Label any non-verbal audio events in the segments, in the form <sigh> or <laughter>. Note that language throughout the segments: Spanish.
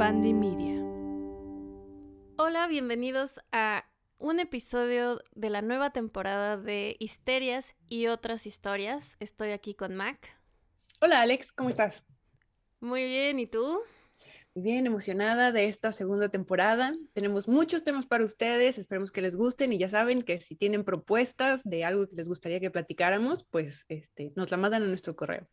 Fandi Media. Hola, bienvenidos a un episodio de la nueva temporada de Histerias y otras historias. Estoy aquí con Mac. Hola Alex, ¿cómo estás? Muy bien, ¿y tú? Bien emocionada de esta segunda temporada. Tenemos muchos temas para ustedes, esperemos que les gusten y ya saben que si tienen propuestas de algo que les gustaría que platicáramos, pues este, nos la mandan a nuestro correo.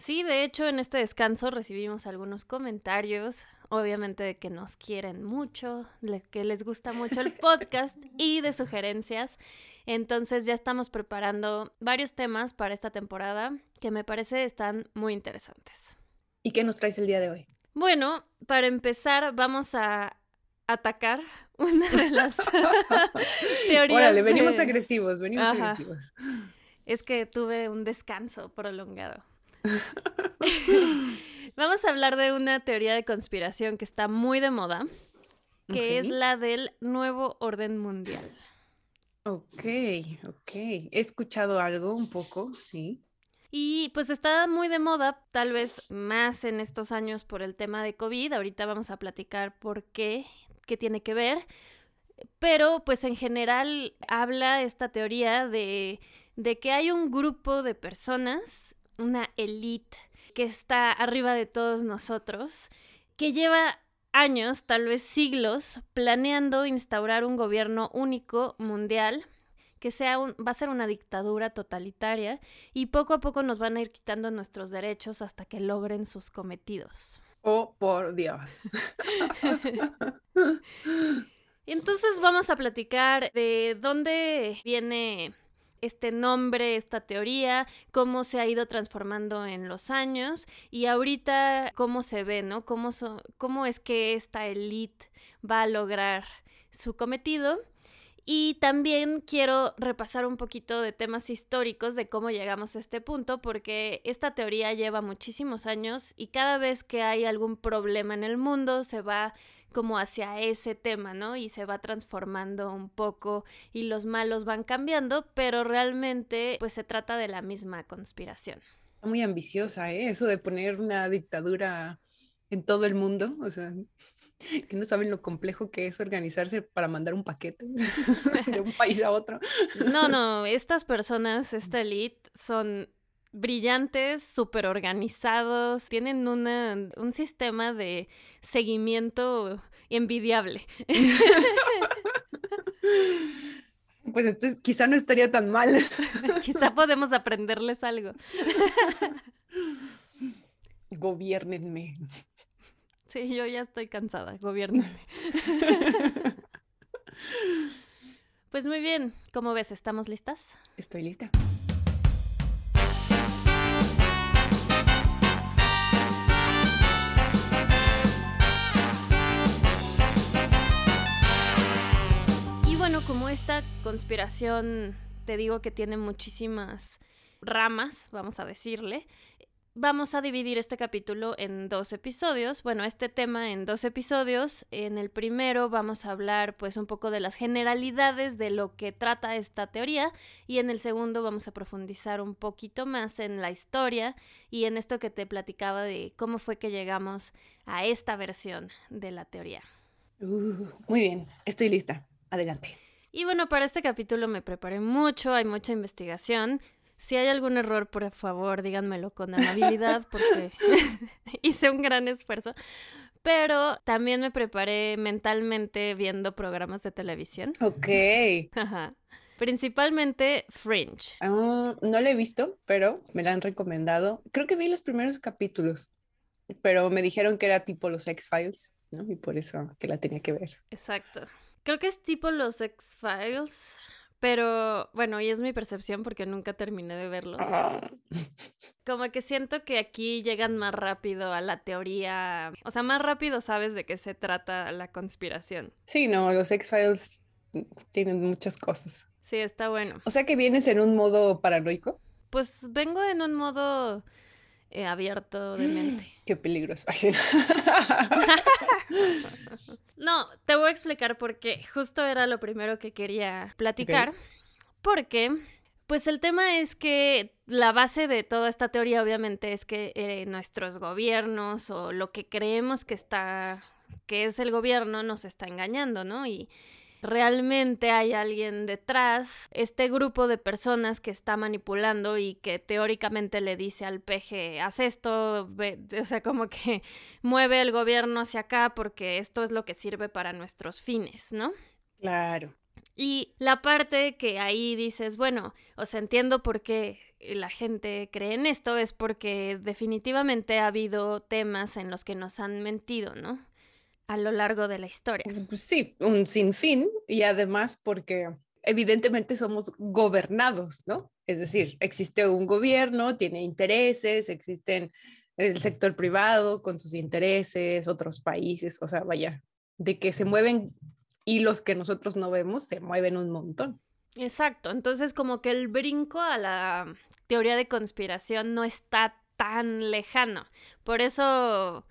Sí, de hecho en este descanso recibimos algunos comentarios, obviamente de que nos quieren mucho, de que les gusta mucho el <laughs> podcast y de sugerencias. Entonces ya estamos preparando varios temas para esta temporada que me parece están muy interesantes. ¿Y qué nos traes el día de hoy? Bueno, para empezar vamos a atacar <laughs> una de las <laughs> teorías. Órale, venimos agresivos, venimos agresivos. Es que tuve un descanso prolongado. <laughs> Vamos a hablar de una teoría de conspiración que está muy de moda, que es la del nuevo orden mundial. Ok, ok. He escuchado algo un poco, sí. Y pues está muy de moda, tal vez más en estos años por el tema de COVID. Ahorita vamos a platicar por qué, qué tiene que ver. Pero pues en general habla esta teoría de, de que hay un grupo de personas una élite que está arriba de todos nosotros, que lleva años, tal vez siglos, planeando instaurar un gobierno único mundial que sea un, va a ser una dictadura totalitaria y poco a poco nos van a ir quitando nuestros derechos hasta que logren sus cometidos. Oh, por Dios. <laughs> Entonces vamos a platicar de dónde viene este nombre, esta teoría, cómo se ha ido transformando en los años y ahorita cómo se ve, ¿no? Cómo, cómo es que esta élite va a lograr su cometido. Y también quiero repasar un poquito de temas históricos de cómo llegamos a este punto, porque esta teoría lleva muchísimos años y cada vez que hay algún problema en el mundo se va como hacia ese tema, ¿no? Y se va transformando un poco y los malos van cambiando, pero realmente pues se trata de la misma conspiración. Muy ambiciosa, ¿eh? Eso de poner una dictadura en todo el mundo, o sea, <laughs> que no saben lo complejo que es organizarse para mandar un paquete <laughs> de un país a otro. No, <laughs> no, estas personas, esta elite, son brillantes, súper organizados, tienen una, un sistema de seguimiento envidiable. <laughs> Pues entonces quizá no estaría tan mal. <laughs> quizá podemos aprenderles algo. <laughs> Gobiernenme. Sí, yo ya estoy cansada, gobiernenme. pues muy bien, ¿cómo ves? ¿Estamos listas? Estoy lista. Esta conspiración, te digo que tiene muchísimas ramas, vamos a decirle, vamos a dividir este capítulo en dos episodios. Bueno, este tema en dos episodios. En el primero vamos a hablar pues un poco de las generalidades de lo que trata esta teoría y en el segundo vamos a profundizar un poquito más en la historia y en esto que te platicaba de cómo fue que llegamos a esta versión de la teoría. Uh, muy bien, estoy lista. Adelante. Y bueno, para este capítulo me preparé mucho, hay mucha investigación. Si hay algún error, por favor, díganmelo con amabilidad porque <laughs> hice un gran esfuerzo. Pero también me preparé mentalmente viendo programas de televisión. Ok. <laughs> Principalmente Fringe. Ah, no la he visto, pero me la han recomendado. Creo que vi los primeros capítulos, pero me dijeron que era tipo los X-Files, ¿no? Y por eso que la tenía que ver. Exacto. Creo que es tipo los X-Files, pero bueno, y es mi percepción porque nunca terminé de verlos. <laughs> Como que siento que aquí llegan más rápido a la teoría, o sea, más rápido sabes de qué se trata la conspiración. Sí, no, los X-Files tienen muchas cosas. Sí, está bueno. O sea que vienes en un modo paranoico. Pues vengo en un modo eh, abierto de mente. <gasps> Qué peligroso. <laughs> <laughs> no, te voy a explicar por qué. Justo era lo primero que quería platicar. Porque Pues el tema es que la base de toda esta teoría obviamente es que eh, nuestros gobiernos o lo que creemos que está, que es el gobierno nos está engañando, ¿no? Y realmente hay alguien detrás, este grupo de personas que está manipulando y que teóricamente le dice al peje, haz esto, <laughs> o sea, como que <laughs> mueve el gobierno hacia acá porque esto es lo que sirve para nuestros fines, ¿no? Claro. Y la parte que ahí dices, bueno, o sea, entiendo por qué la gente cree en esto, es porque definitivamente ha habido temas en los que nos han mentido, ¿no? A lo largo de la historia. Pues sí, un sinfín y además porque evidentemente somos gobernados, ¿no? Es decir, existe un gobierno, tiene intereses, existen el sector privado con sus intereses, otros países, o sea, vaya, de que se mueven y los que nosotros no vemos se mueven un montón. Exacto, entonces como que el brinco a la teoría de conspiración no está tan lejano. Por eso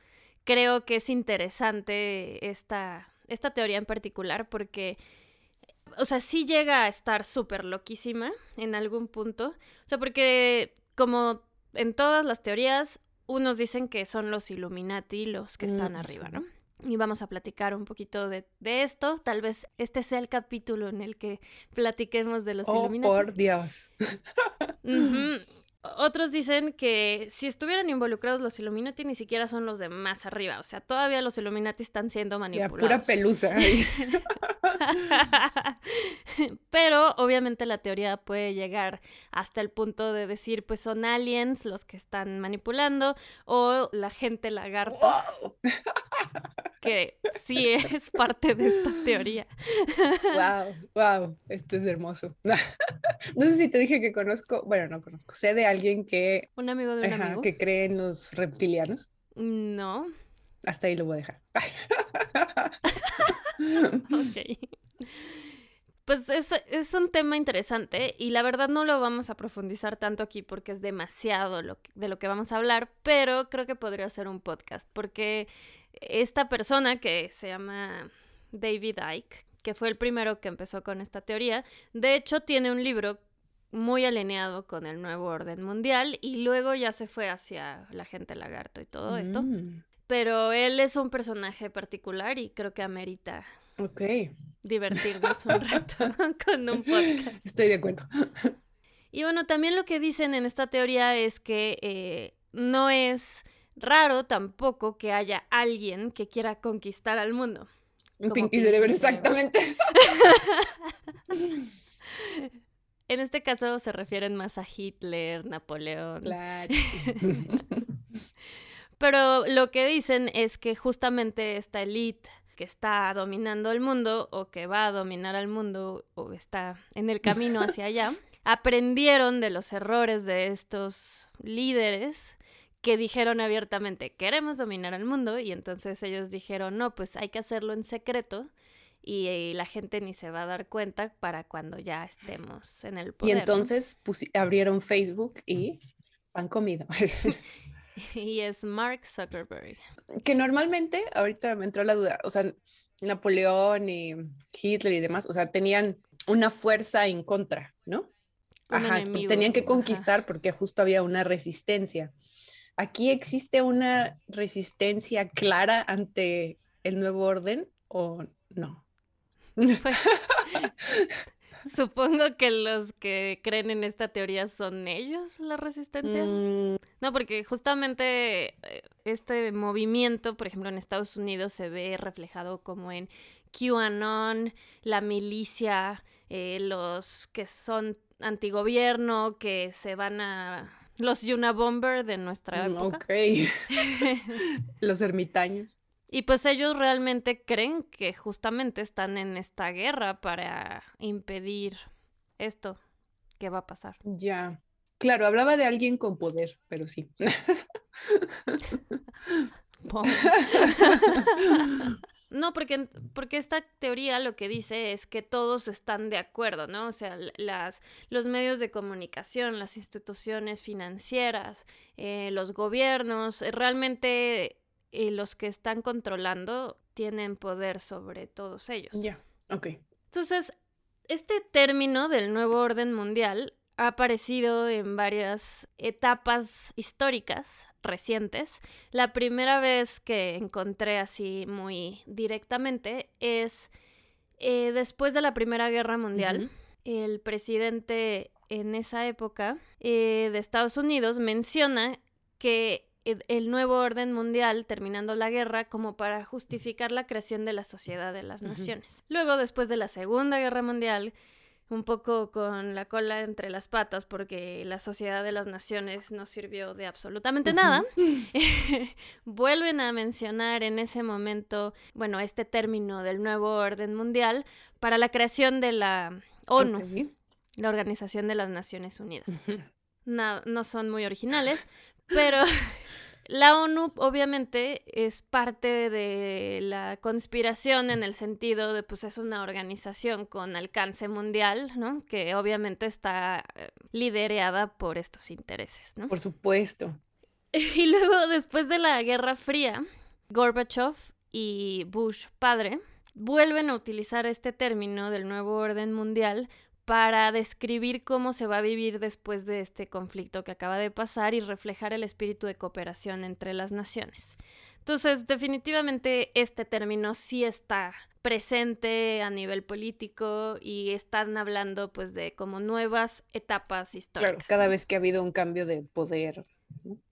creo que es interesante esta, esta teoría en particular porque, o sea, sí llega a estar súper loquísima en algún punto. O sea, porque como en todas las teorías, unos dicen que son los Illuminati los que están arriba, ¿no? y vamos a platicar un poquito de, esto. Tal vez este sea el capítulo en el que platiquemos de los oh, Por Dios. Otros dicen que si estuvieran involucrados los Illuminati ni siquiera son los de más arriba, o sea, todavía los Illuminati están siendo manipulados. pura pelusa. <laughs> Pero obviamente la teoría puede llegar hasta el punto de decir, pues son aliens los que están manipulando o la gente lagarto. Que sí es parte de esta teoría. Wow, wow, esto es hermoso. <laughs> No sé si te dije que conozco, bueno, no conozco, sé de alguien que... Un amigo de un amigo. Que cree en los reptilianos. No. Hasta ahí lo voy a dejar. <laughs> ok. Pues es, es, un tema interesante y la verdad no lo vamos a profundizar tanto aquí porque es demasiado lo de lo que vamos a hablar, pero creo que podría ser un podcast porque esta persona que se llama David Icke, que fue el primero que empezó con esta teoría, de hecho tiene un libro muy alineado con el nuevo orden mundial y luego ya se fue hacia la gente lagarto y todo esto. Mm. Pero él es un personaje particular y creo que amerita divertirnos un <laughs> rato con un podcast. Estoy de acuerdo. Y bueno, también lo que dicen en esta teoría es que eh, no es raro tampoco que haya alguien que quiera conquistar al mundo. Un Pinky Cerebro, exactamente. <laughs> en este caso se refieren más a Hitler, Napoleón. Claro. <laughs> Pero lo que dicen es que justamente esta élite que está dominando el mundo o que va a dominar al mundo o está en el camino hacia allá, <laughs> aprendieron de los errores de estos líderes que dijeron abiertamente, queremos dominar el mundo, y entonces ellos dijeron, no, pues hay que hacerlo en secreto y, la gente ni se va a dar cuenta para cuando ya estemos en el poder. Y entonces abrieron Facebook y han comido. <laughs> <laughs> y es Mark Zuckerberg. Que normalmente, ahorita me entró la duda, o sea, Napoleón y Hitler y demás, o sea, tenían una fuerza en contra, ¿no? Ajá, tenían que conquistar porque justo había una resistencia. ¿Aquí existe una resistencia clara ante el nuevo orden o no? Pues, <laughs> supongo que los que creen en esta teoría son ellos la resistencia. Mm. No, porque justamente eh, este movimiento, por ejemplo, en Estados Unidos se ve reflejado como en QAnon, la milicia, eh, los que son antigobierno, que se van a los Yuna Bomber de nuestra mm, época. Ok. <laughs> <laughs> Los ermitaños. Y pues ellos realmente creen que justamente están en esta guerra para impedir esto que va a pasar. Ya. Claro, hablaba de alguien con poder, pero sí. <laughs> No, porque, porque esta teoría lo que dice es que todos están de acuerdo, ¿no? O sea, las, los medios de comunicación, las instituciones financieras, eh, los gobiernos, eh, realmente eh, los que están controlando tienen poder sobre todos ellos. Ya, ok. Entonces, este término del nuevo orden mundial ha aparecido en varias etapas históricas recientes. La primera vez que encontré así muy directamente es eh, después de la Primera Guerra Mundial. El presidente en esa época eh, de Estados Unidos menciona que el nuevo orden mundial terminando la guerra como para justificar la creación de la Sociedad de las Naciones. Luego, después de la Segunda Guerra Mundial, un poco con la cola entre las patas porque la Sociedad de las Naciones no sirvió de absolutamente nada, <laughs> <laughs> vuelven a mencionar en ese momento, bueno, este término del nuevo orden mundial para la creación de la ONU, la Organización de las Naciones Unidas. no, no son muy originales, pero <laughs> la ONU obviamente es parte de la conspiración en el sentido de pues es una organización con alcance mundial, ¿no? Que obviamente está eh, liderada por estos intereses, ¿no? Por supuesto. <laughs> Y luego después de la Guerra Fría, Gorbachev y Bush padre vuelven a utilizar este término del nuevo orden mundial para describir cómo se va a vivir después de este conflicto que acaba de pasar y reflejar el espíritu de cooperación entre las naciones. Entonces, definitivamente este término sí está presente a nivel político y están hablando pues de como nuevas etapas históricas. Claro, cada vez que ha habido un cambio de poder.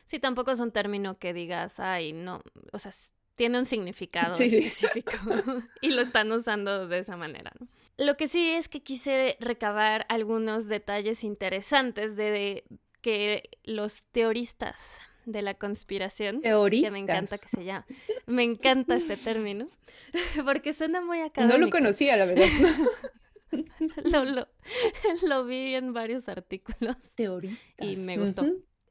Sí, tampoco es un término que digas, ay, no, o sea, tiene un significado específico <laughs> y lo están usando de esa manera. ¿no? Lo que sí es que quise recabar algunos detalles interesantes de, que los teoristas de la conspiración, teoristas. que me encanta que se llama, me encanta este término, <laughs> porque suena muy académico. No lo conocía, la verdad. <laughs> lo, <laughs> lo, vi en varios artículos. Teoristas. Y me gustó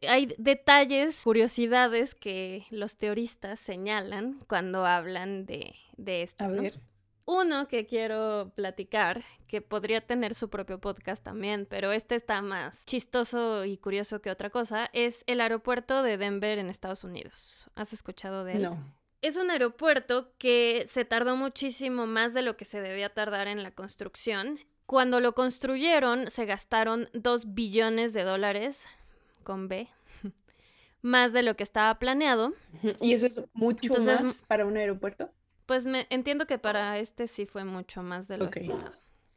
hay detalles, curiosidades que los teoristas señalan cuando hablan de, de esto. A ver. Uno que quiero platicar, que podría tener su propio podcast también, pero este está más chistoso y curioso que otra cosa, es el aeropuerto de Denver en Estados Unidos. ¿Has escuchado de él? No. Es un aeropuerto que se tardó muchísimo más de lo que se debía tardar en la construcción. Cuando lo construyeron se gastaron dos billones de dólares con B, <laughs> más de lo que estaba planeado. ¿Y eso es mucho más para un aeropuerto? Pues me entiendo que para este sí fue mucho más de lo estimado.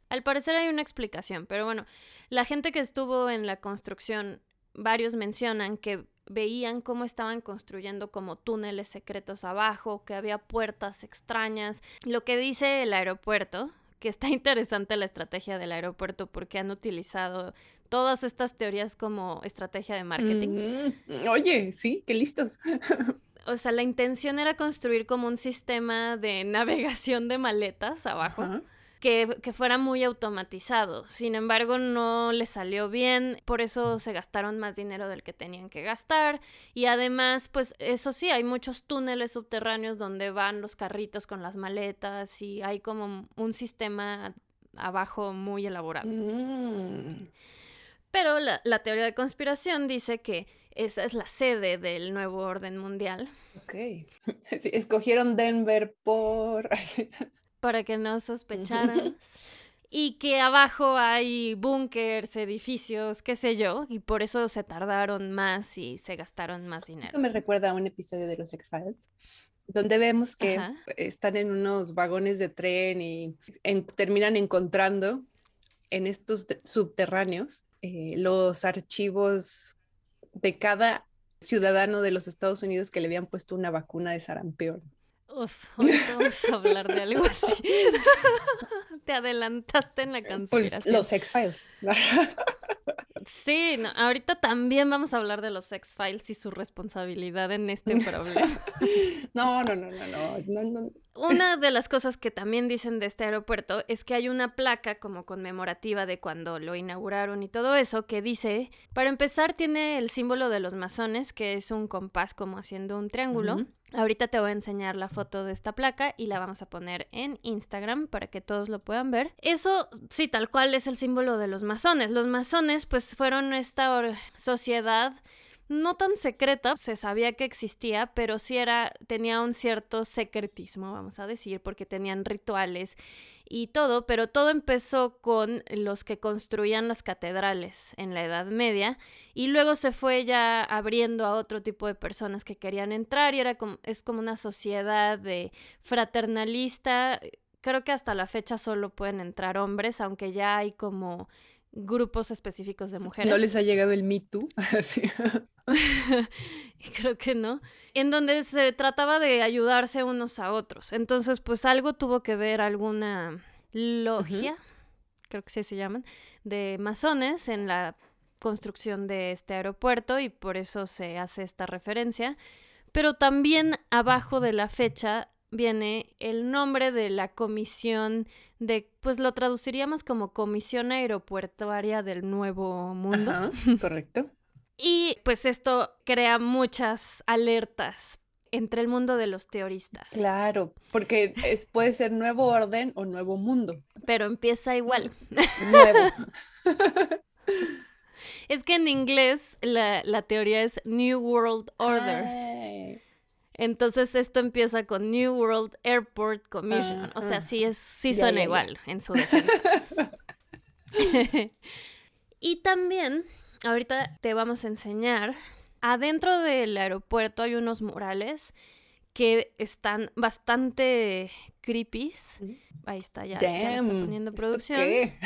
Al parecer hay una explicación, pero bueno, la gente que estuvo en la construcción, varios mencionan que veían cómo estaban construyendo como túneles secretos abajo, que había puertas extrañas. Lo que dice el aeropuerto, que está <laughs> interesante la estrategia del aeropuerto porque han utilizado todas estas teorías como estrategia de marketing. Mm, oye, sí, qué listos. <laughs> o sea, la intención era construir como un sistema de <laughs> navegación de maletas abajo. Que, que, fuera muy automatizado. Sin embargo, no le salió bien, por eso se gastaron más dinero del que tenían que gastar. Y además, pues eso sí, hay muchos túneles subterráneos donde van los carritos con las maletas y hay como un sistema abajo muy elaborado. Mm. Pero la, teoría de conspiración dice que esa es la sede del nuevo orden mundial. Ok. <laughs> escogieron Denver por... <laughs> Para que no sospecharan. y que abajo hay búnkers, edificios, qué sé yo, y por eso se tardaron más y se gastaron más dinero. Eso me recuerda a un episodio de los X-Files, donde vemos que están en unos vagones de tren y terminan encontrando en estos subterráneos eh, los archivos de cada ciudadano de los Estados Unidos que le habían puesto una vacuna de sarampión. Uf, hoy vamos a hablar de algo así. <laughs> Te adelantaste en la pues, conspiración. los X-Files. Sí, ahorita también vamos a hablar de los X-Files y su responsabilidad en este problema. <laughs> No, no, no, no, no, Una de las cosas que también dicen de este aeropuerto es que hay una placa como conmemorativa de cuando lo inauguraron y todo eso que dice, para empezar tiene el símbolo de los masones, que es un compás como haciendo un triángulo. Ahorita te voy a enseñar la foto de esta placa y la vamos a poner en Instagram para que todos lo puedan ver. Eso sí, tal cual es el símbolo de los masones. Los masones pues fueron esta sociedad no tan secreta, se sabía que existía, pero sí era, tenía un cierto secretismo, vamos a decir, porque tenían rituales y todo, pero todo empezó con los que construían las catedrales en la Edad Media y luego se fue ya abriendo a otro tipo de personas que querían entrar y era como, es como una sociedad de fraternalista. Creo que hasta la fecha solo pueden entrar hombres, aunque ya hay como grupos específicos de mujeres. ¿No les ha llegado el Me Too? <laughs> <laughs> Creo que no. En donde se trataba de ayudarse unos a otros. Entonces, pues algo tuvo que ver alguna logia, creo que sí se llaman, de masones en la construcción de este aeropuerto y por eso se hace esta referencia. Pero también abajo de la fecha viene el nombre de la comisión de, pues lo traduciríamos como Comisión Aeropuertuaria del Nuevo Mundo. <laughs> correcto. y pues esto crea muchas alertas entre el mundo de los teoristas. Claro, porque es, puede ser nuevo orden o nuevo mundo. Pero empieza igual. Nuevo. <laughs> es que en inglés la, la teoría es New World Order. Entonces esto empieza con New World Airport Commission. o sea, sí, es, sí suena igual en su defensa. <laughs> <laughs> y también, ahorita te vamos a enseñar, adentro del aeropuerto hay unos murales que están bastante creepy. Ahí está, ya, ya está poniendo producción. <laughs>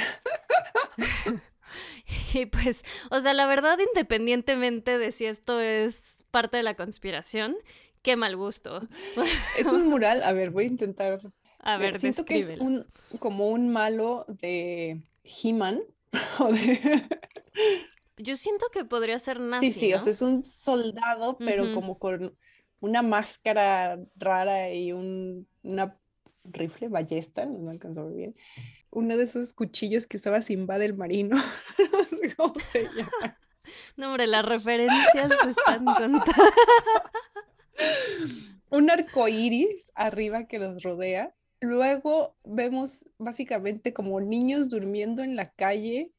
y pues, o sea, la verdad, independientemente de si esto es parte de la conspiración, Qué mal gusto. <laughs> Es un mural, a ver, voy a intentar. A ver, Siento que es un, como un malo de He-Man. <laughs> Yo siento que podría ser nazi. Sí, sí, o sea, es un soldado, pero como con una máscara rara y un, una rifle, ballesta, no me alcanzó ver bien. Uno de esos cuchillos que usaba Simba del Marino. no <laughs> sé cómo se llama. No, hombre, las referencias están contadas un arco iris arriba que los rodea. Luego vemos básicamente como niños durmiendo en la calle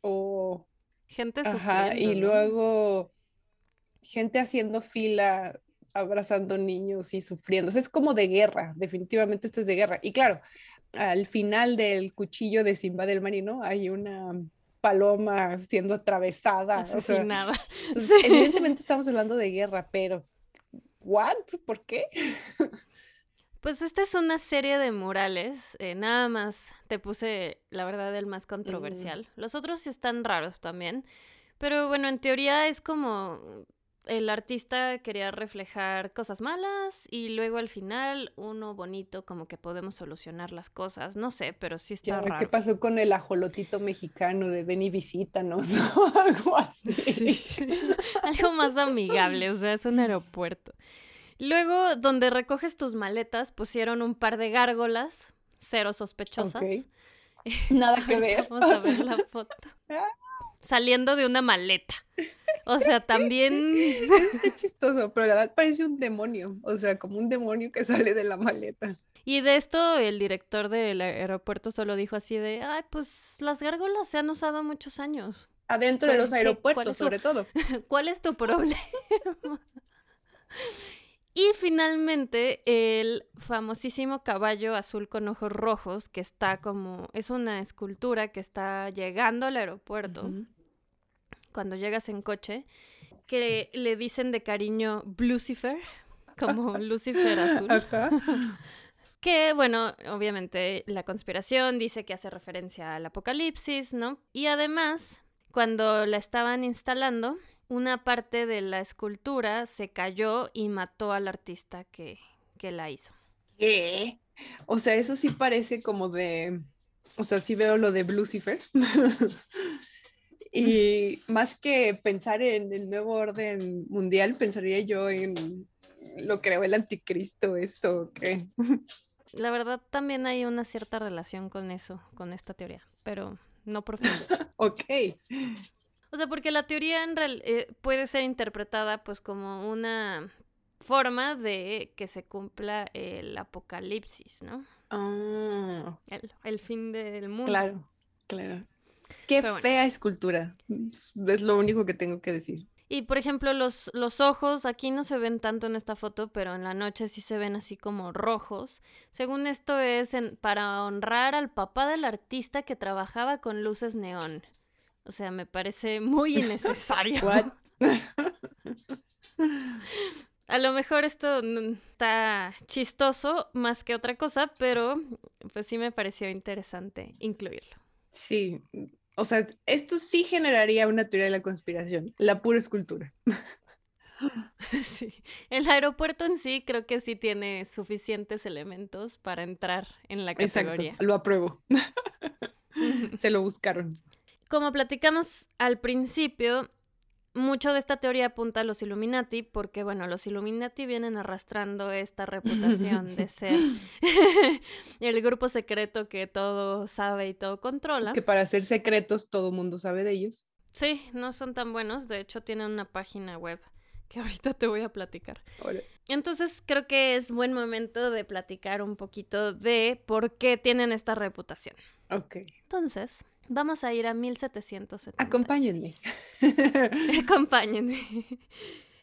o gente sufriendo. y luego gente haciendo fila, abrazando niños y sufriendo. es como de guerra, definitivamente esto es de guerra. Y claro, al final del cuchillo de Simba del Marino hay una paloma siendo atravesada. Asesinada. <laughs> Evidentemente estamos hablando de guerra, pero ¿what? ¿Por qué? Pues esta es una serie de murales. Eh, nada más te puse, la verdad, el más mm. controversial. Los otros están raros también. Pero bueno, en teoría es como el artista quería reflejar cosas malas y luego al final uno bonito como que podemos solucionar las cosas. No sé, pero sí está raro. ¿Qué pasó con el ajolotito mexicano de ven y visítanos? <laughs> Algo así. <laughs> Algo más amigable, o sea, es un aeropuerto. Luego, donde recoges tus maletas, pusieron un par de gárgolas, cero sospechosas. <laughs> Nada que ver. Vamos a ver la foto. Saliendo de una maleta. O sea, también. <laughs> Es chistoso, pero la verdad parece un demonio. O sea, como un demonio que <laughs> sale de la maleta. Y de esto el director del aeropuerto solo dijo así de, ay, pues las gárgolas se han usado muchos años. Adentro de los aeropuertos, sobre todo. <laughs> ¿Cuál es tu problema? y finalmente el famosísimo caballo azul con ojos rojos, que está como, es una escultura que está llegando al aeropuerto cuando llegas en coche, que le dicen de cariño Lucifer, como Lucifer azul. <laughs> Que, bueno, obviamente la conspiración dice que hace referencia al apocalipsis, ¿no? Y además, cuando la estaban instalando, una parte de la escultura se cayó y mató al artista que, que la hizo. ¿Qué? O sea, eso sí parece como de... O sea, sí veo lo de Lucifer. <laughs> Y más que pensar en el nuevo orden mundial, pensaría yo en lo creó el anticristo, esto, ¿qué? La verdad también hay una cierta relación con eso, con esta teoría, pero no profunda. <laughs> ok. O sea, porque la teoría en real, eh, puede ser interpretada pues como una forma de que se cumpla el apocalipsis, ¿no? Ah. El, el, fin del mundo. Claro, claro. Qué fea escultura. Es lo único que tengo que decir. Y por ejemplo, los, los ojos aquí no se ven tanto en esta foto, pero en la noche sí se ven así como rojos. Según esto es para honrar al papá del artista que trabajaba con luces neón. O sea, me parece muy <laughs> innecesario. <laughs> A lo mejor esto está chistoso más que otra cosa, pero pues sí me pareció interesante incluirlo. Sí, o sea, esto sí generaría una teoría de la conspiración, la pura escultura. <laughs> Sí, el aeropuerto en sí creo que sí tiene suficientes elementos para entrar en la categoría. Exacto, lo apruebo. <laughs> Se lo buscaron. Como platicamos al principio, mucho de esta teoría apunta a los Illuminati, porque bueno, los Illuminati vienen arrastrando esta reputación de <laughs> ser <laughs> el grupo secreto que todo sabe y todo controla. Que para ser secretos todo el mundo sabe de ellos. Sí, no son tan buenos, de hecho tienen una página web que ahorita te voy a platicar. Entonces creo que es buen momento de platicar un poquito de por qué tienen esta reputación. Ok. Entonces, Vamos a ir a 1770. Acompáñenme. <laughs> Acompáñenme.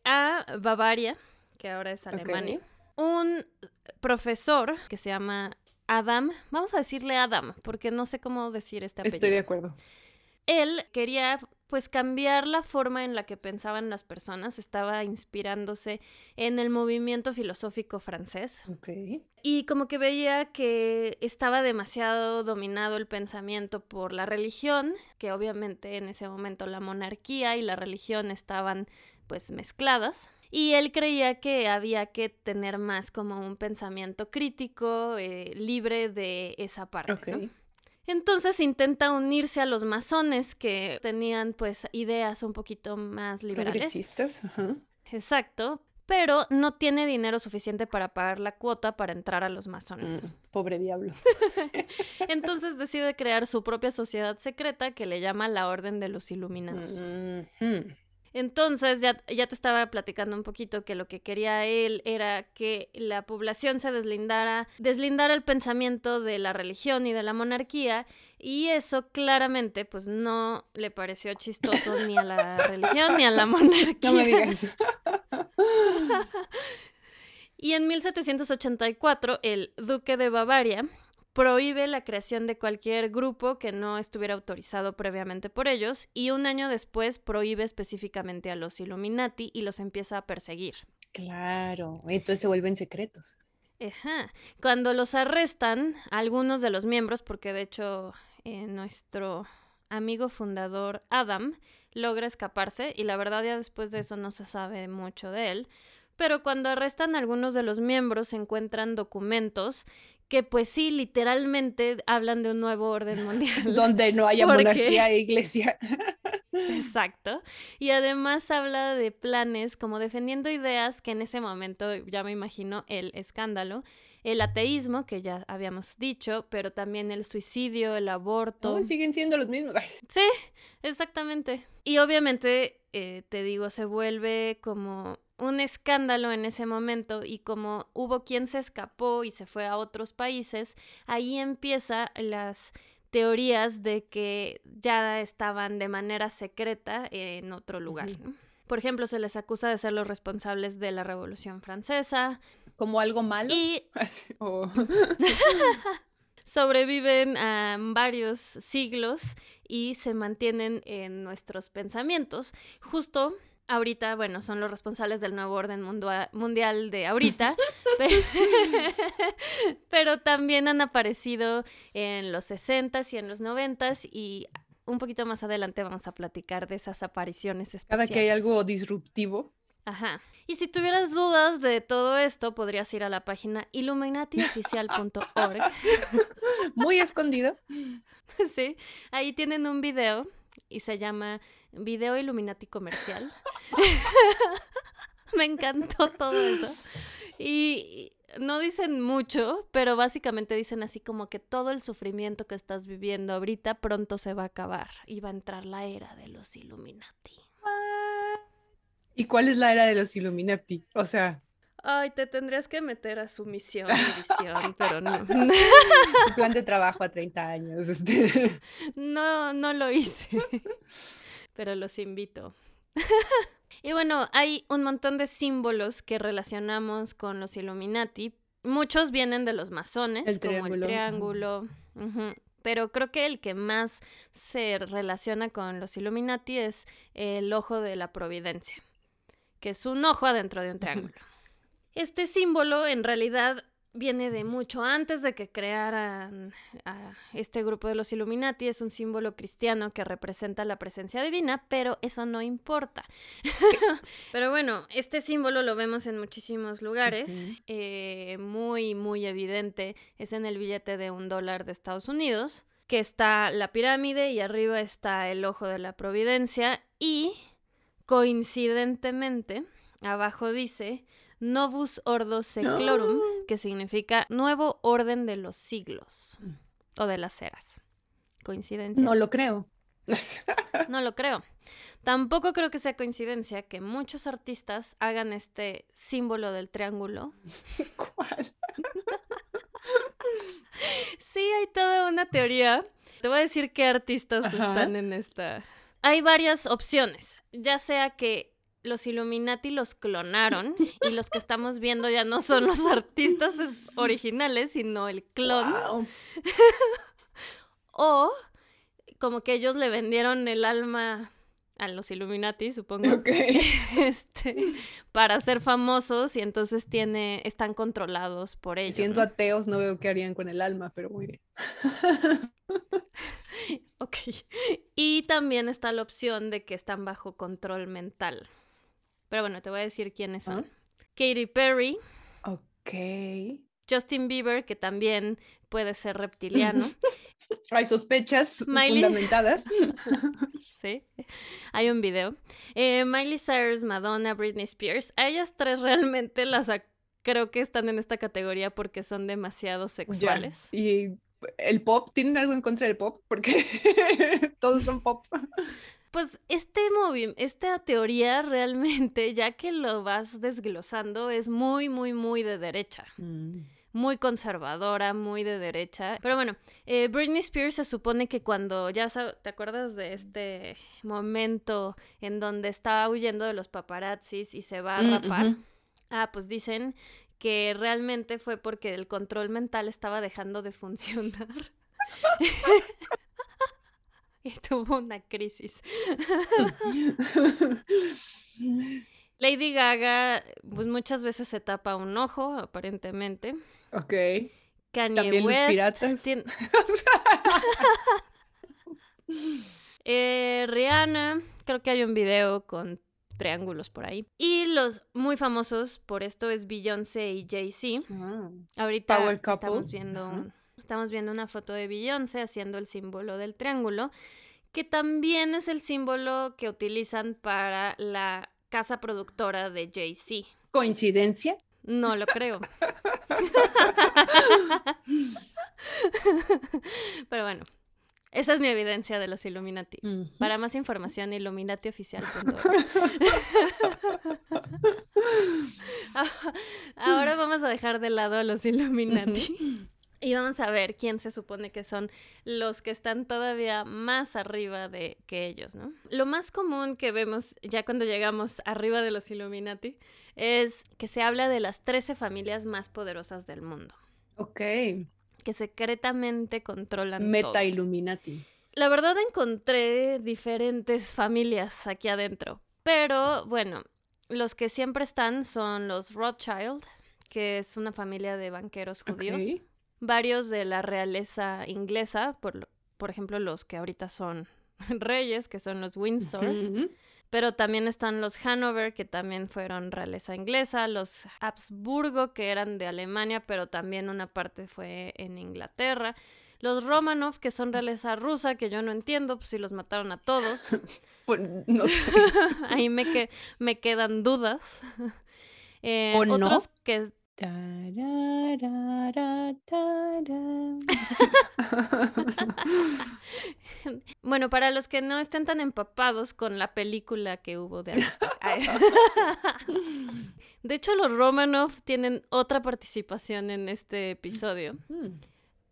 A Bavaria, que ahora es Alemania. Un profesor que se llama Adam, vamos a decirle Adam, porque no sé cómo decir este apellido. Estoy de acuerdo. Él quería pues cambiar la forma en la que pensaban las personas, estaba inspirándose en el movimiento filosófico francés. Y como que veía que estaba demasiado dominado el pensamiento por la religión, que obviamente en ese momento la monarquía y la religión estaban pues mezcladas. Y él creía que había que tener más como un pensamiento crítico, eh, libre de esa parte. Entonces intenta unirse a los masones que tenían pues ideas un poquito más liberales. Ajá. Exacto, pero no tiene dinero suficiente para pagar la cuota para entrar a los masones. Mm, pobre diablo. <laughs> Entonces decide crear su propia sociedad secreta que le llama la Orden de los Iluminados. Entonces, ya, ya te estaba platicando un poquito que lo que quería él era que la población se deslindara, deslindara el pensamiento de la religión y de la monarquía, y eso claramente, pues, no le pareció chistoso ni a la <laughs> religión ni a la monarquía. No me digas. <laughs> y en 1784, el duque de Bavaria prohíbe la creación de cualquier grupo que no estuviera autorizado previamente por ellos y un año después prohíbe específicamente a los Illuminati y los empieza a perseguir. Claro, entonces se vuelven secretos. Ajá. Cuando los arrestan, algunos de los miembros, porque de hecho eh, nuestro amigo fundador Adam logra escaparse y la verdad ya después de eso no se sabe mucho de él, pero cuando arrestan a algunos de los miembros se encuentran documentos que pues sí, literalmente hablan de un nuevo orden mundial. <laughs> Donde no haya monarquía e iglesia. <laughs> Exacto. Y además habla de planes como defendiendo ideas que en ese momento, ya me imagino, el escándalo, el ateísmo, que ya habíamos dicho, pero también el suicidio, el aborto. siguen siendo los mismos. Sí, exactamente. Y obviamente, eh, te digo, se vuelve como un escándalo en ese momento y como hubo quien se escapó y se fue a otros países, ahí empieza las teorías de que ya estaban de manera secreta en otro lugar. Por ejemplo, se les acusa de ser los responsables de la Revolución Francesa. Como algo malo. Y <laughs> <laughs> sobreviven a varios siglos y se mantienen en nuestros pensamientos. Justo ahorita, bueno, son los responsables del nuevo orden mundial de ahorita, <laughs> <laughs> pero, también han aparecido en los 60s y en los 90s y un poquito más adelante vamos a platicar de esas apariciones especiales. Cada que hay algo disruptivo. Ajá. Y si tuvieras dudas de todo esto, podrías ir a la página illuminatioficial.org. <laughs> Muy escondido. Sí, ahí tienen un video y se llama Video Illuminati Comercial. <laughs> Me encantó todo eso. Y no dicen mucho, pero básicamente dicen así como que todo el sufrimiento que estás viviendo ahorita pronto se va a acabar y va a entrar la era de los Illuminati. ¿Y cuál es la era de los Illuminati? O sea, Ay, te tendrías que meter a su misión pero no. <laughs> Su plan de trabajo a 30 años. Este. No, no lo hice. Pero los invito. Y bueno, hay un montón de símbolos que relacionamos con los Illuminati. Muchos vienen de los masones, El como el triángulo. Pero creo que el que más se relaciona con los Illuminati es el ojo de la providencia, que es un ojo adentro de un triángulo. Este símbolo en realidad viene de mucho antes de que crearan a este grupo de los Illuminati. Es un símbolo cristiano que representa la presencia divina, pero eso no importa. <laughs> pero bueno, este símbolo lo vemos en muchísimos lugares. Eh, muy, muy evidente es en el billete de un dólar de Estados Unidos, que está la pirámide y arriba está el ojo de la providencia y coincidentemente abajo dice Novus Ordo Seclorum, que significa nuevo orden de los siglos o de las eras. ¿Coincidencia? No lo creo. <laughs> No lo creo. Tampoco creo que sea coincidencia que muchos artistas hagan este símbolo del triángulo. ¿Cuál? Sí, hay toda una teoría. Te voy a decir qué artistas Ajá. están en esta. Hay varias opciones, ya sea que los Illuminati los clonaron <laughs> y los que estamos viendo ya no son los artistas es- originales, sino el clon. Wow. <laughs> O como que ellos le vendieron el alma a los Illuminati, supongo. Ok. <laughs> este, para ser famosos y entonces tiene, están controlados por ellos. Siendo ¿no? ateos, no veo qué harían con el alma, pero muy bien. Ok. Y también está la opción de que están bajo control mental. Pero bueno, te voy a decir quiénes son. Ah. Katy Perry, Ok. Justin Bieber, que también puede ser reptiliano. <laughs> Hay sospechas Miley. fundamentadas. <laughs> sí. Hay un video. Eh, Miley Cyrus, Madonna, Britney Spears. A ellas tres realmente las creo que están en esta categoría porque son demasiado sexuales. Y el pop, ¿tienen algo en contra del pop? Porque <laughs> todos son pop. Pues este esta teoría realmente, ya que lo vas desglosando, es muy, muy, muy de derecha. Muy conservadora, muy de derecha. Pero bueno, eh, Britney Spears se supone que cuando ya te acuerdas de este momento en donde estaba huyendo de los paparazzis y se va a Mm, rapar. Ah, pues dicen que realmente fue porque el control mental estaba dejando de funcionar. <laughs> <laughs> y tuvo una crisis. <laughs> Lady Gaga, pues muchas veces se tapa un ojo, aparentemente. ok. Kanye También los West. piratas. tien- <laughs> Eh, Rihanna, creo que hay un video con triángulos por ahí. Y los muy famosos por esto es Beyoncé y Jay-Z. Ah. Ahorita estamos viendo, un- estamos viendo una foto de Beyoncé haciendo el símbolo del triángulo, que también es el símbolo que utilizan para la casa productora de Jay-Z. ¿Coincidencia? No lo creo. Pero bueno, esa es mi evidencia de los Illuminati. Para más información, illuminatioficial.org. <laughs> Ahora vamos a dejar de lado a los Illuminati. Y vamos a ver quién se supone que son los que están todavía más arriba de que ellos, ¿no? Lo más común que vemos ya cuando llegamos arriba de los Illuminati es que se habla de las 13 familias más poderosas del mundo, Ok. que secretamente controlan todo. Meta Illuminati. La verdad encontré diferentes familias aquí adentro, pero bueno, los que siempre están son los Rothschild, que es una familia de banqueros judíos, Ok. Varios de la realeza inglesa, por, por ejemplo los que ahorita son <laughs> reyes, que son los Windsor, pero también están los Hanover, que también fueron realeza inglesa, los Habsburgo, que eran de Alemania, pero también una parte fue en Inglaterra. Los Romanov, que son realeza rusa, que yo no entiendo, pues si los mataron a todos. <laughs> Pues, no sé. <laughs> Ahí me, que, me quedan dudas. Eh, ¿O no? otros que. <laughs> Bueno, para los que no estén tan empapados con la película que hubo de. <laughs> De hecho, los Romanov tienen otra participación en este episodio.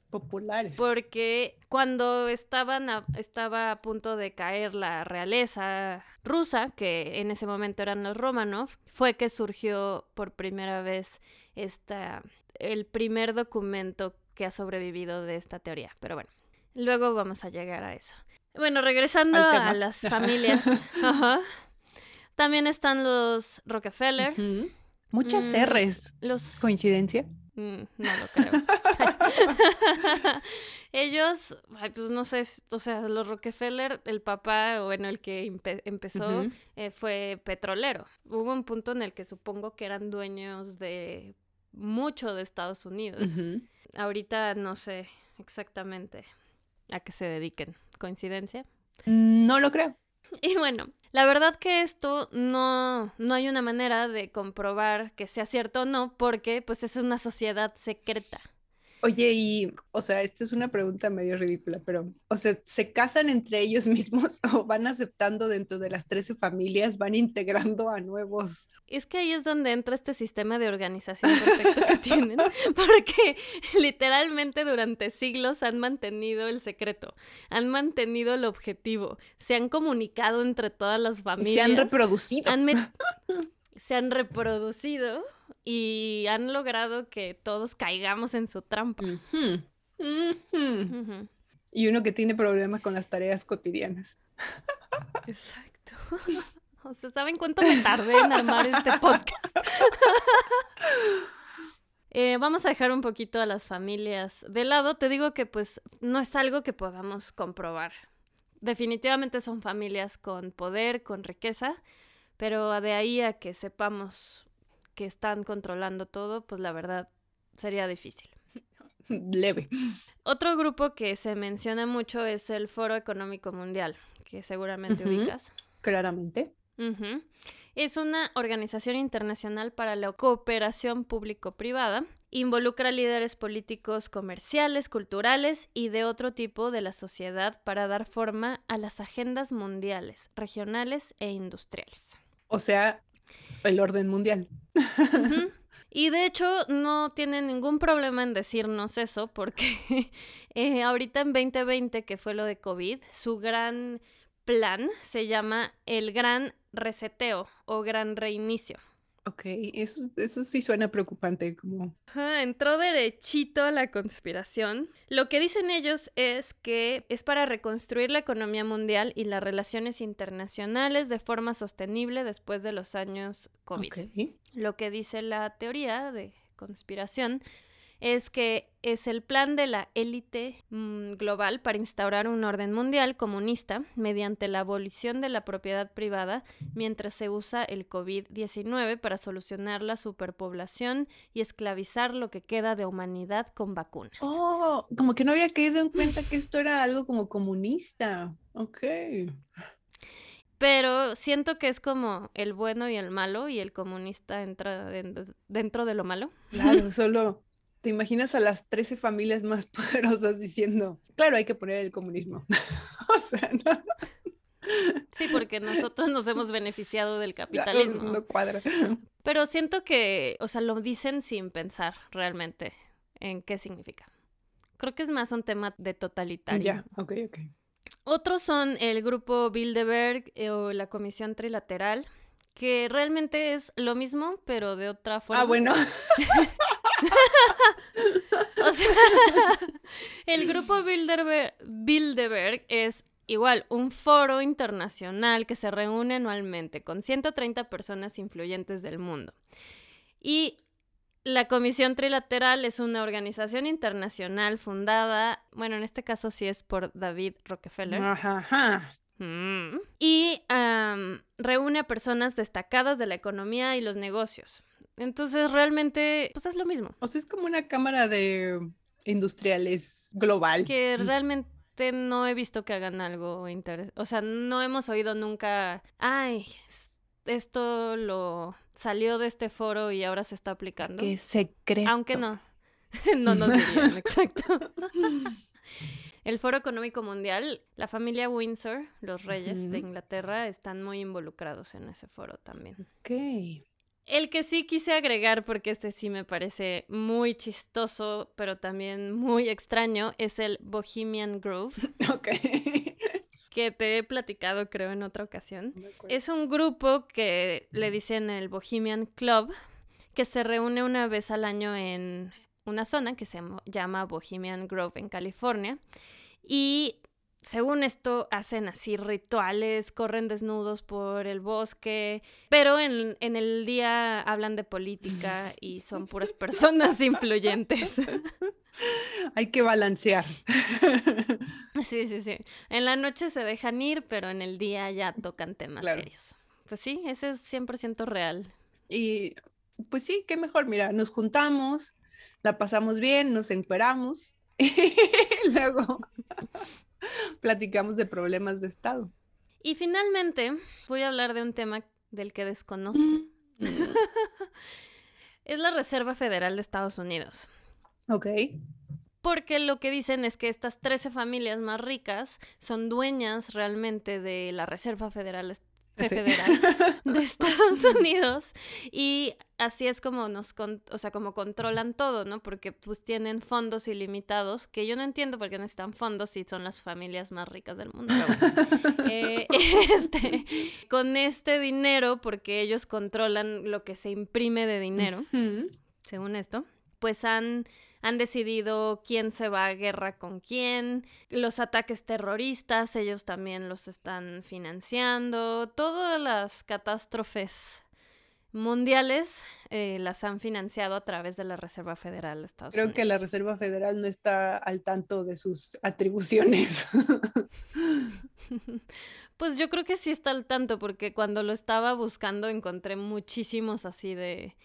Populares. Porque cuando estaban a- estaba a punto de caer la realeza rusa, que en ese momento eran los Romanov, fue que surgió por primera vez esta, el primer documento que ha sobrevivido de esta teoría. Pero bueno, luego vamos a llegar a eso. Bueno, regresando a las <laughs> familias. ajá, También están los Rockefeller. Muchas Mm. R's. los ¿Coincidencia? Mm, no lo creo. <laughs> Ellos, pues no sé, o sea, los Rockefeller, el papá, o bueno, el que empe- empezó, eh, fue petrolero. Hubo un punto en el que supongo que eran dueños de mucho de Estados Unidos. Ahorita no sé exactamente a qué se dediquen. ¿Coincidencia? No lo creo. <laughs> Y bueno, la verdad que esto no, no hay una manera de comprobar que sea cierto o no, porque pues es una sociedad secreta. Oye, y, o sea, esta es una pregunta medio ridícula, pero, o sea, ¿se casan entre ellos <laughs> mismos o van aceptando dentro de las 13 familias, van integrando a nuevos? Es que ahí es donde entra este sistema de organización perfecto que tienen, <laughs> porque literalmente durante siglos han mantenido el secreto, han mantenido el objetivo, se han comunicado entre todas las Y familias. <laughs> se han reproducido. han se han reproducido y han logrado que todos caigamos en su trampa. Y uno que tiene problemas con las tareas cotidianas. <laughs> Exacto. <laughs> O sea, ¿saben cuánto me tardé en armar este podcast? <laughs> Eh, vamos a dejar un poquito a las familias de lado. Te digo que pues no es algo que podamos comprobar. Definitivamente son familias con poder, con riqueza, pero de ahí a que sepamos que están controlando todo, pues la verdad sería difícil. <laughs> Leve. Otro grupo que se menciona mucho es el Foro Económico Mundial, que seguramente ubicas. Claramente. Es una organización internacional para la cooperación público-privada. Involucra líderes políticos, comerciales, culturales y de otro tipo de la sociedad para dar forma a las agendas mundiales, regionales e industriales. O sea, el orden mundial. <laughs> Y de hecho no tienen ningún problema en decirnos eso porque <laughs> eh, ahorita en 2020, que fue lo de COVID, su gran plan se llama el Gran Reseteo o Gran Reinicio. Ok, eso, eso sí suena preocupante, como... Ajá, entró derechito a la conspiración. Lo que dicen ellos es que es para reconstruir la economía mundial y las relaciones internacionales de forma sostenible después de los años COVID. Lo que dice la teoría de conspiración es que es el plan de la élite mm, global para instaurar un orden mundial comunista mediante la abolición de la propiedad privada mientras se usa el COVID-19 para solucionar la superpoblación y esclavizar lo que queda de humanidad con vacunas. Oh, como que no había caído en cuenta que esto era algo como comunista. Ok. Pero siento que es como el bueno y el malo y el comunista entra den- dentro de lo malo. Claro, <laughs> solo te imaginas a las 13 familias más <laughs> poderosas diciendo, claro, hay que poner el comunismo. <laughs> o sea, no, Sí, porque nosotros nos hemos beneficiado del <laughs> capitalismo. no cuadra. Pero siento que, o sea, lo dicen sin pensar realmente en qué significa. Creo que es más un tema de totalitarismo. Ya, ok, ok. Otros son el grupo Bilderberg eh, o la Comisión Trilateral, que realmente es lo mismo, pero de otra forma. Ah, bueno. <laughs> O sea, el grupo Bilderberg, Bilderberg es igual un foro internacional que se reúne anualmente con 130 personas influyentes del mundo. Y la Comisión Trilateral es una organización internacional fundada, bueno, en este caso sí es por David Rockefeller. Ajá, ajá. Mm. Y am, reúne a personas destacadas de la economía y los negocios. Entonces, realmente, pues es lo mismo. O sea, es como una cámara de industriales global. Que realmente no he visto que hagan algo interesante. O sea, no hemos oído nunca, ay, esto lo salió de este foro y ahora se está aplicando. Que secreto. Aunque no. <laughs> no nos dirían, <laughs> exacto. <laughs> El Foro Económico Mundial, la familia Windsor, los reyes de. Inglaterra, están muy involucrados en ese foro también. Ok. El que sí quise agregar, porque este sí me parece muy chistoso, pero también muy extraño, es el Bohemian Grove. <laughs> Ok. que te he platicado creo en otra ocasión. Es un grupo que le dicen el Bohemian Club, que se reúne una vez al año en una zona que se llama Bohemian Grove en California. Y según esto, hacen así rituales, corren desnudos por el bosque, pero en, el día hablan de política y son puras <laughs> personas influyentes. <laughs> Hay que balancear. <laughs> Sí, sí, sí. En la noche se dejan ir, pero en el día ya tocan temas serios. Pues sí, ese es 100% real. Y pues sí, qué mejor, mira, nos juntamos, la pasamos bien, nos encueramos y luego <laughs> platicamos de problemas de Estado. Y finalmente voy a hablar de un tema del que desconozco. Mm. <laughs> es la Reserva Federal de Estados Unidos. Ok. Porque lo que dicen es que estas 13 familias más ricas son dueñas realmente de la Reserva Federal federal <laughs> de Estados Unidos y así es como nos, o sea, como controlan todo, ¿no? Porque pues tienen fondos ilimitados, que yo no entiendo por qué necesitan fondos si son las familias más ricas del mundo. <laughs> Eh, <laughs> este, con este dinero, porque ellos controlan lo que se imprime de dinero, según esto, pues han han decidido quién se va a guerra con quién, los ataques terroristas, ellos también los están financiando, todas las catástrofes mundiales eh, las han financiado a través de la Reserva Federal de Estados Creo Unidos. Creo que la Reserva Federal no está al tanto de sus atribuciones. <laughs> pues yo creo que sí está al tanto porque cuando lo estaba buscando encontré muchísimos así de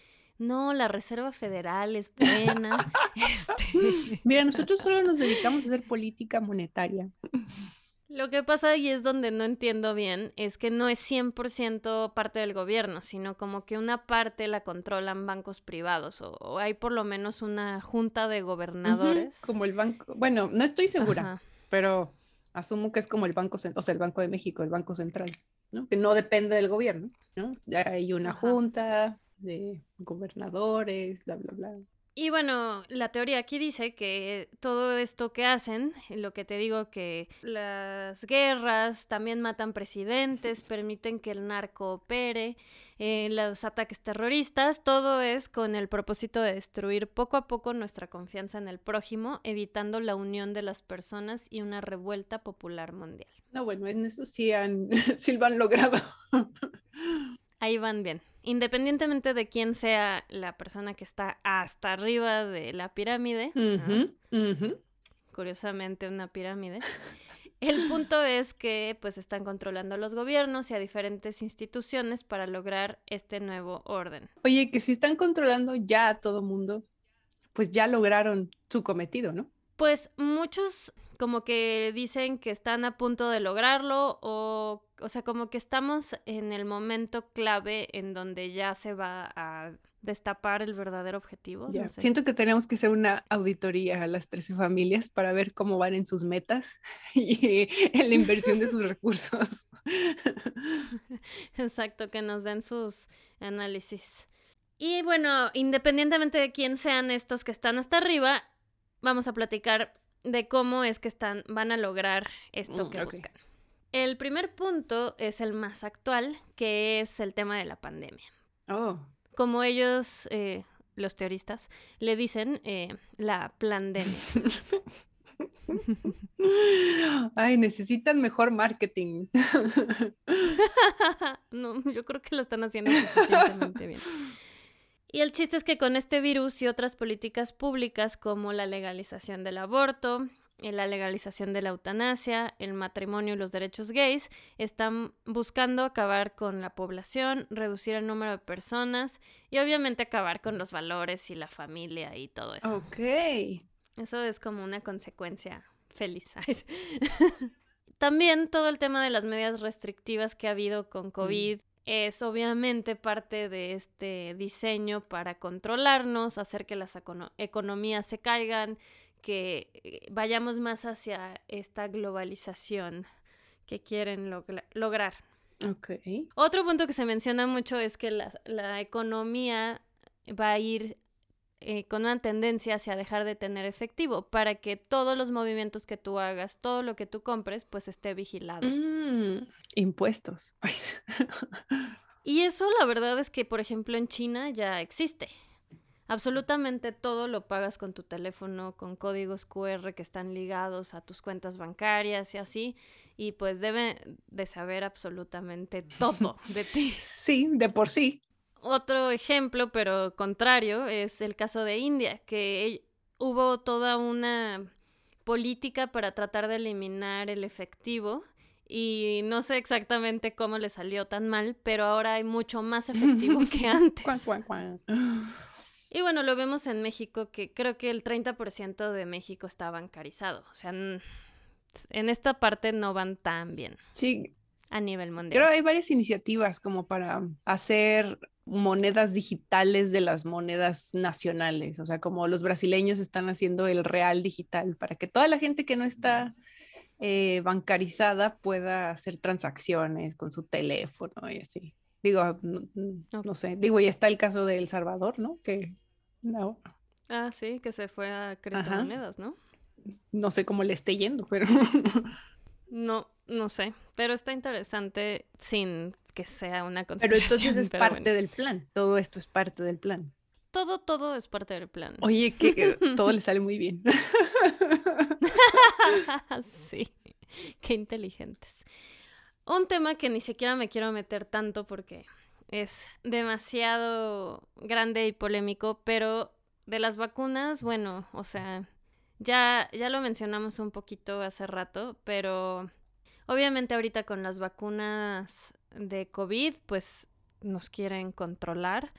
no, la Reserva Federal es buena. <laughs> este... Mira, nosotros solo nos dedicamos a hacer política monetaria. Lo que pasa y es donde no entiendo bien es que no es 100% parte del gobierno, sino como que una parte la controlan bancos privados o, hay por lo menos una junta de gobernadores. como el banco, bueno, no estoy segura, pero asumo que es como el banco, o sea, el Banco de México, el Banco Central, ¿no? Que no depende del gobierno, ¿no? Hay una junta, de gobernadores, bla, bla, bla. Y bueno, la teoría aquí dice que todo esto que hacen, lo que te digo que las guerras también matan presidentes, permiten que el narco opere, eh, los ataques terroristas, todo es con el propósito de destruir poco a poco nuestra confianza en el prójimo, evitando la unión de las personas y una revuelta popular mundial. No, bueno, en eso sí, han, <laughs> sí lo han logrado. Ahí van bien independientemente de quién sea la persona que está hasta arriba de la pirámide, curiosamente una pirámide, <laughs> el punto es que pues están controlando a los gobiernos y a diferentes instituciones para lograr este nuevo orden. Oye, que si están controlando ya a todo mundo, pues ya lograron su cometido, ¿no? Pues muchos como que dicen que están a punto de lograrlo o, o sea, como que estamos en el momento clave en donde ya se va a destapar el verdadero objetivo. Siento que tenemos que hacer una auditoría a las 13 familias para ver cómo van en sus metas <laughs> y en la inversión de sus <laughs> recursos. <laughs> Exacto, que nos den sus análisis. Y bueno, independientemente de quién sean estos que están hasta arriba, vamos a platicar de cómo es que están, van a lograr esto mm, que buscan. El primer punto es el más actual, que es el tema de la pandemia. Oh. Como ellos, eh, los teoristas, le dicen eh, la pandemia. <laughs> Ay, necesitan mejor marketing. <laughs> no, yo creo que lo están haciendo suficientemente bien. <laughs> Y el chiste es que con este virus y otras políticas públicas como la legalización del aborto, eh, la legalización de la eutanasia, el matrimonio y los derechos gays, están buscando acabar con la población, reducir el número de personas y obviamente acabar con los valores y la familia y todo eso. Ok. Eso es como una consecuencia feliz. <laughs> También todo el tema de las medidas restrictivas que ha habido con mm. Es obviamente parte de este diseño para controlarnos, hacer que las economías se caigan, que eh, vayamos más hacia esta globalización que quieren lograr. Otro punto que se menciona mucho es que la, la economía va a ir eh, con una tendencia hacia dejar de tener efectivo para que todos los movimientos que tú hagas, todo lo que tú compres, pues esté vigilado. Mm, impuestos. <laughs> Y eso la verdad es que, por ejemplo, en China ya existe. Absolutamente todo lo pagas con tu teléfono, con códigos QR que están ligados a tus cuentas bancarias y así. Y pues debe de saber absolutamente todo de ti. Sí, de por sí. Otro ejemplo, pero contrario, es el caso de India, que hubo toda una política para tratar de eliminar el efectivo y no sé exactamente cómo le salió tan mal, pero ahora hay mucho más efectivo <laughs> que antes. Y bueno, lo vemos en México, que creo que el 30% de México está bancarizado. O sea, en esta parte no van tan bien. Sí. A nivel mundial. Pero hay varias iniciativas como para hacer monedas digitales de las monedas nacionales. O sea, como los brasileños están haciendo el real digital para que toda la gente que no está eh, bancarizada pueda hacer transacciones con su teléfono y así. Digo, no, sé, digo, y está el caso de El Salvador, ¿no? Que no. Ah, sí, que se fue a criptomonedas, ¿no? No sé cómo le esté yendo, pero... no, no sé, pero está interesante sin que sea una conspiración. Pero entonces es parte del plan, todo esto es parte del plan. Todo, todo es parte del plan. Oye, que <laughs> todo le sale muy bien. <laughs> sí, qué inteligentes. Un tema que ni siquiera me quiero meter tanto porque es demasiado grande y polémico, pero de las vacunas, bueno, o sea, ya, ya lo mencionamos un poquito hace rato, pero obviamente ahorita con las vacunas de COVID, pues nos quieren controlar,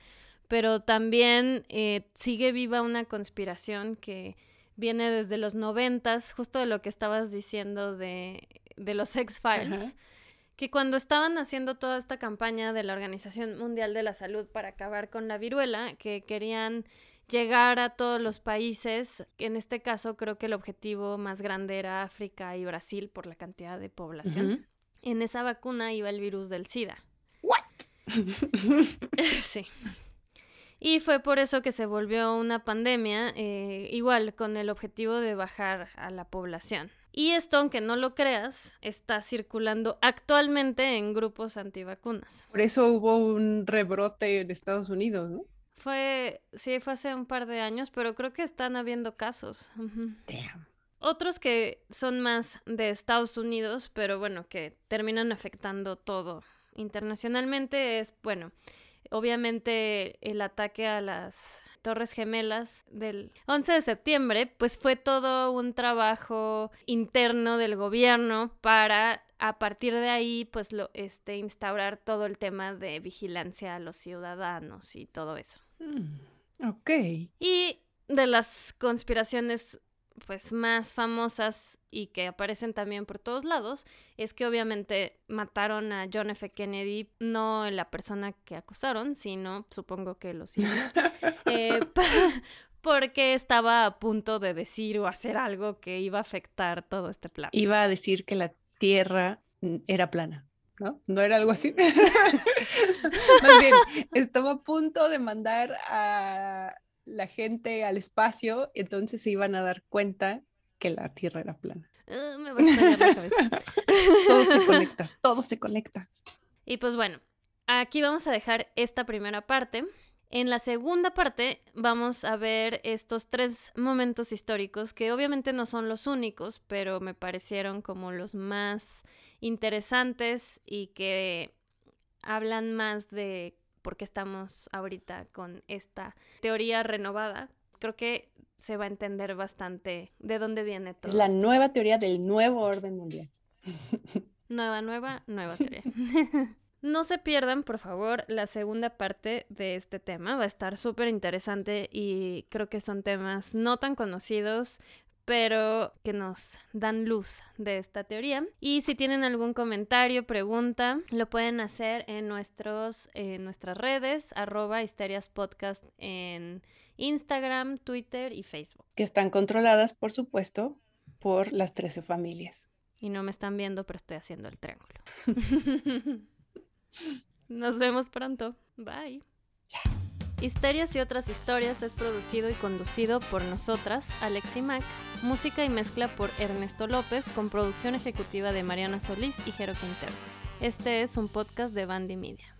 pero también eh, sigue viva una conspiración que viene desde los noventas, justo de lo que estabas diciendo de, de los <laughs> X-Files que cuando estaban haciendo toda esta campaña de la Organización Mundial de la Salud para acabar con la viruela, que querían llegar a todos los países, en este caso creo que el objetivo más grande era África y Brasil por la cantidad de población. En esa vacuna iba el virus del SIDA. ¿What? <laughs> sí. Y fue por eso que se volvió una pandemia, eh, igual con el objetivo de bajar a la población. Y esto, aunque no lo creas, está circulando actualmente en grupos antivacunas. Por eso hubo un rebrote en Estados Unidos, ¿no? Fue, sí, fue hace un par de años, pero creo que están habiendo casos. Otros que son más de Estados Unidos, pero bueno, que terminan afectando todo internacionalmente es, bueno, obviamente el ataque a las Torres Gemelas del 11 de septiembre, pues fue todo un trabajo interno del gobierno para a partir de ahí pues lo este instaurar todo el tema de vigilancia a los ciudadanos y todo eso. Mm, ok. Y de las conspiraciones pues más famosas y que aparecen también por todos lados es que obviamente mataron a John F. Kennedy, no la persona que acusaron, sino supongo que los <laughs> eh, <laughs> porque estaba a punto de decir o hacer algo que iba a afectar todo este plan. Iba a decir que la Tierra era plana. ¿No? ¿No era algo así? <laughs> Más bien, estaba a punto de mandar a la gente al espacio, entonces se iban a dar cuenta que la Tierra era plana. Ah, me va a la cabeza. <laughs> todo se conecta, <laughs> todo se conecta. Y pues bueno, aquí vamos a dejar esta primera parte. En la segunda parte vamos a ver estos tres momentos históricos que obviamente no son los únicos, pero me parecieron como los más interesantes y que hablan más de por qué estamos ahorita con esta teoría renovada. Creo que se va a entender bastante de dónde viene todo. Es la nueva teoría del nuevo orden mundial. <laughs> Nueva, nueva, nueva teoría. <laughs> No se pierdan, por favor, la segunda parte de este tema. Va a estar súper interesante y creo que son temas no tan conocidos, pero que nos dan luz de esta teoría. Y si tienen algún comentario, pregunta, lo pueden hacer en nuestros, nuestras redes, arroba histerias podcast en Instagram, Twitter y Facebook. Que están controladas, por supuesto, por las 13 familias. Y no me están viendo, pero estoy haciendo el triángulo. <laughs> <laughs> Nos vemos pronto. Bye. Histerias y otras historias es producido y conducido por nosotras, Alexi Mac. Música y mezcla por Ernesto López con producción ejecutiva de Mariana Solís y Jero Quintero. Este es un podcast de Bandy Media.